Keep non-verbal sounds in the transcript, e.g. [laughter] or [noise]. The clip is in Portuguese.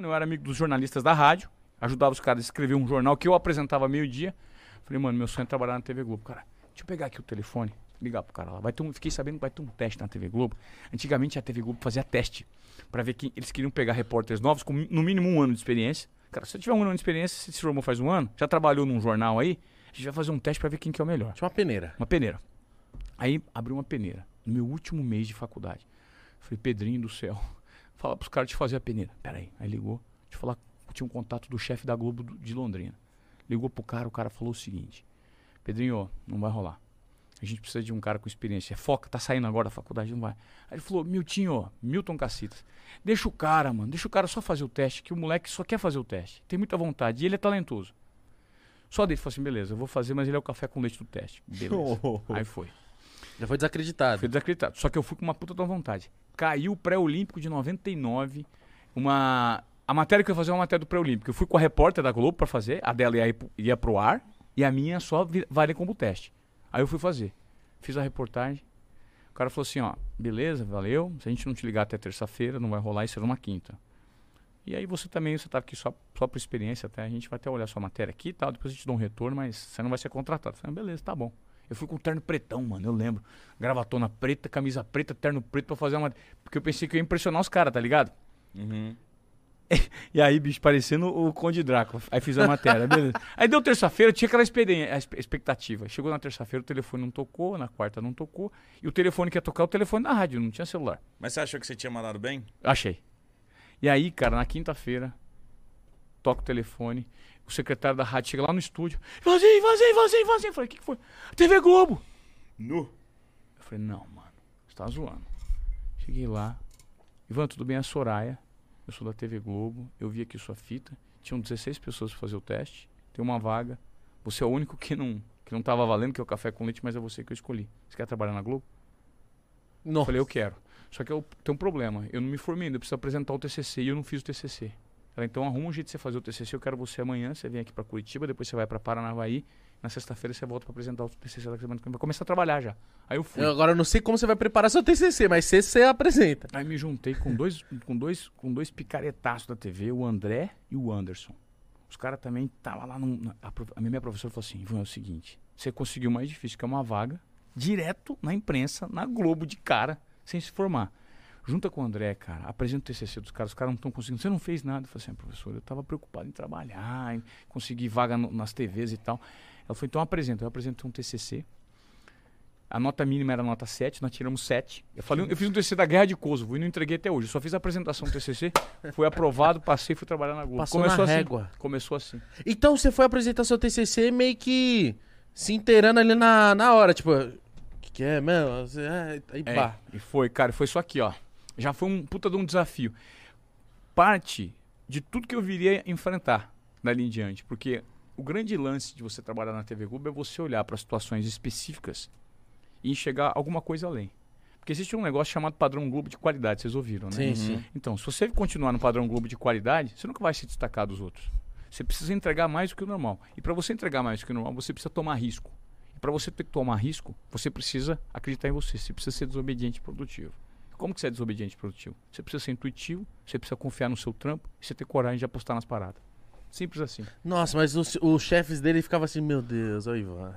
Mano, eu era amigo dos jornalistas da rádio, ajudava os caras a escrever um jornal que eu apresentava meio-dia. Falei, mano, meu sonho é trabalhar na TV Globo. Cara, deixa eu pegar aqui o telefone, ligar pro cara lá. Vai ter um, fiquei sabendo que vai ter um teste na TV Globo. Antigamente a TV Globo fazia teste pra ver que eles queriam pegar repórteres novos com no mínimo um ano de experiência. Cara, se você tiver um ano de experiência, você se formou faz um ano, já trabalhou num jornal aí, a gente vai fazer um teste pra ver quem que é o melhor. Tinha uma peneira. Uma peneira. Aí abriu uma peneira. No meu último mês de faculdade. Falei, Pedrinho do céu, fala pros caras de fazer a peneira. Pera aí. Aí ligou. Deixa eu falar. Tinha um contato do chefe da Globo do- de Londrina. Ligou pro cara, o cara falou o seguinte: Pedrinho, não vai rolar. A gente precisa de um cara com experiência. É foca, tá saindo agora da faculdade, não vai. Aí ele falou, Miltinho, ó, Milton Cacitas. Deixa o cara, mano, deixa o cara só fazer o teste, que o moleque só quer fazer o teste. Tem muita vontade. E ele é talentoso. Só dele falou assim, beleza, eu vou fazer, mas ele é o café com leite do teste. Beleza. [laughs] Aí foi. Já foi desacreditado. Fui desacreditado. Só que eu fui com uma puta da vontade. Caiu o pré-olímpico de 99. Uma. A matéria que eu ia fazer é uma matéria do pré-olímpico. Eu fui com a repórter da Globo pra fazer. A dela ia, ia pro ar. E a minha só valia como teste. Aí eu fui fazer. Fiz a reportagem. O cara falou assim: ó, beleza, valeu. Se a gente não te ligar até terça-feira, não vai rolar isso numa quinta. E aí você também, você tá aqui só, só por experiência até. A gente vai até olhar sua matéria aqui e tal. Depois a gente dá um retorno, mas você não vai ser contratado. Eu falei, beleza, tá bom. Eu fui com terno pretão, mano, eu lembro. Gravatona preta, camisa preta, terno preto pra fazer uma. Porque eu pensei que eu ia impressionar os caras, tá ligado? Uhum. [laughs] E aí, bicho, parecendo o Conde Drácula. Aí fiz a matéria, beleza. Aí deu terça-feira, tinha aquela expectativa. Chegou na terça-feira, o telefone não tocou, na quarta não tocou. E o telefone que ia tocar, é o telefone da rádio, não tinha celular. Mas você achou que você tinha mandado bem? Achei. E aí, cara, na quinta-feira, toca o telefone, o secretário da rádio chega lá no estúdio. Vazei, vazei, vazei, vazei. Eu falei, o que, que foi? TV Globo. Nu. Eu falei, não, mano, você tá zoando. Cheguei lá. Ivan, tudo bem? É a Soraya. Eu sou da TV Globo. Eu vi aqui sua fita. Tinham 16 pessoas pra fazer o teste. Tem uma vaga. Você é o único que não, que não tava valendo, que é o café com leite, mas é você que eu escolhi. Você quer trabalhar na Globo? Nossa. falei, eu quero. Só que eu tenho um problema. Eu não me formei ainda, eu preciso apresentar o TCC e eu não fiz o TCC. Ela, então arruma um jeito de você fazer o TCC. Eu quero você amanhã. Você vem aqui pra Curitiba, depois você vai pra Paranavaí. Na sexta-feira você volta pra apresentar o TCC da semana. Vai começar a trabalhar já. Aí eu fui. Eu agora eu não sei como você vai preparar seu TCC, mas você, você apresenta. Aí me juntei com dois, com dois, com dois picaretaços da TV, o André e o Anderson. Os caras também estavam lá. No, a, a minha professora falou assim: Ivan, é o seguinte, você conseguiu o mais difícil, que é uma vaga, direto na imprensa, na Globo, de cara, sem se formar. Junta com o André, cara, apresenta o TCC dos caras, os caras não estão conseguindo. Você não fez nada. Eu falei assim, professor, eu estava preocupado em trabalhar, em conseguir vaga no- nas TVs e tal. Ela falou, então apresenta. Eu apresentei um TCC. A nota mínima era nota 7, nós tiramos 7. Eu, falei, eu fiz um TCC da Guerra de Kosovo e não entreguei até hoje. Eu só fiz a apresentação do TCC, foi aprovado, passei e fui trabalhar na Globo. Passou Começou na assim. régua. Começou assim. Então você foi apresentar seu TCC meio que se inteirando ali na, na hora, tipo, o que, que é é, Aí, É, pá. e foi, cara, foi só aqui, ó. Já foi um puta de um desafio. Parte de tudo que eu viria enfrentar dali em diante. Porque o grande lance de você trabalhar na TV Globo é você olhar para situações específicas e enxergar alguma coisa além. Porque existe um negócio chamado padrão Globo de qualidade, vocês ouviram, né? Sim, sim. Então, se você continuar no padrão Globo de qualidade, você nunca vai se destacar dos outros. Você precisa entregar mais do que o normal. E para você entregar mais do que o normal, você precisa tomar risco. E para você ter que tomar risco, você precisa acreditar em você. Você precisa ser desobediente e produtivo. Como que você é desobediente produtivo? Você precisa ser intuitivo, você precisa confiar no seu trampo e você ter coragem de apostar nas paradas. Simples assim. Nossa, mas os, os chefes dele ficavam assim, meu Deus, ó Ivan.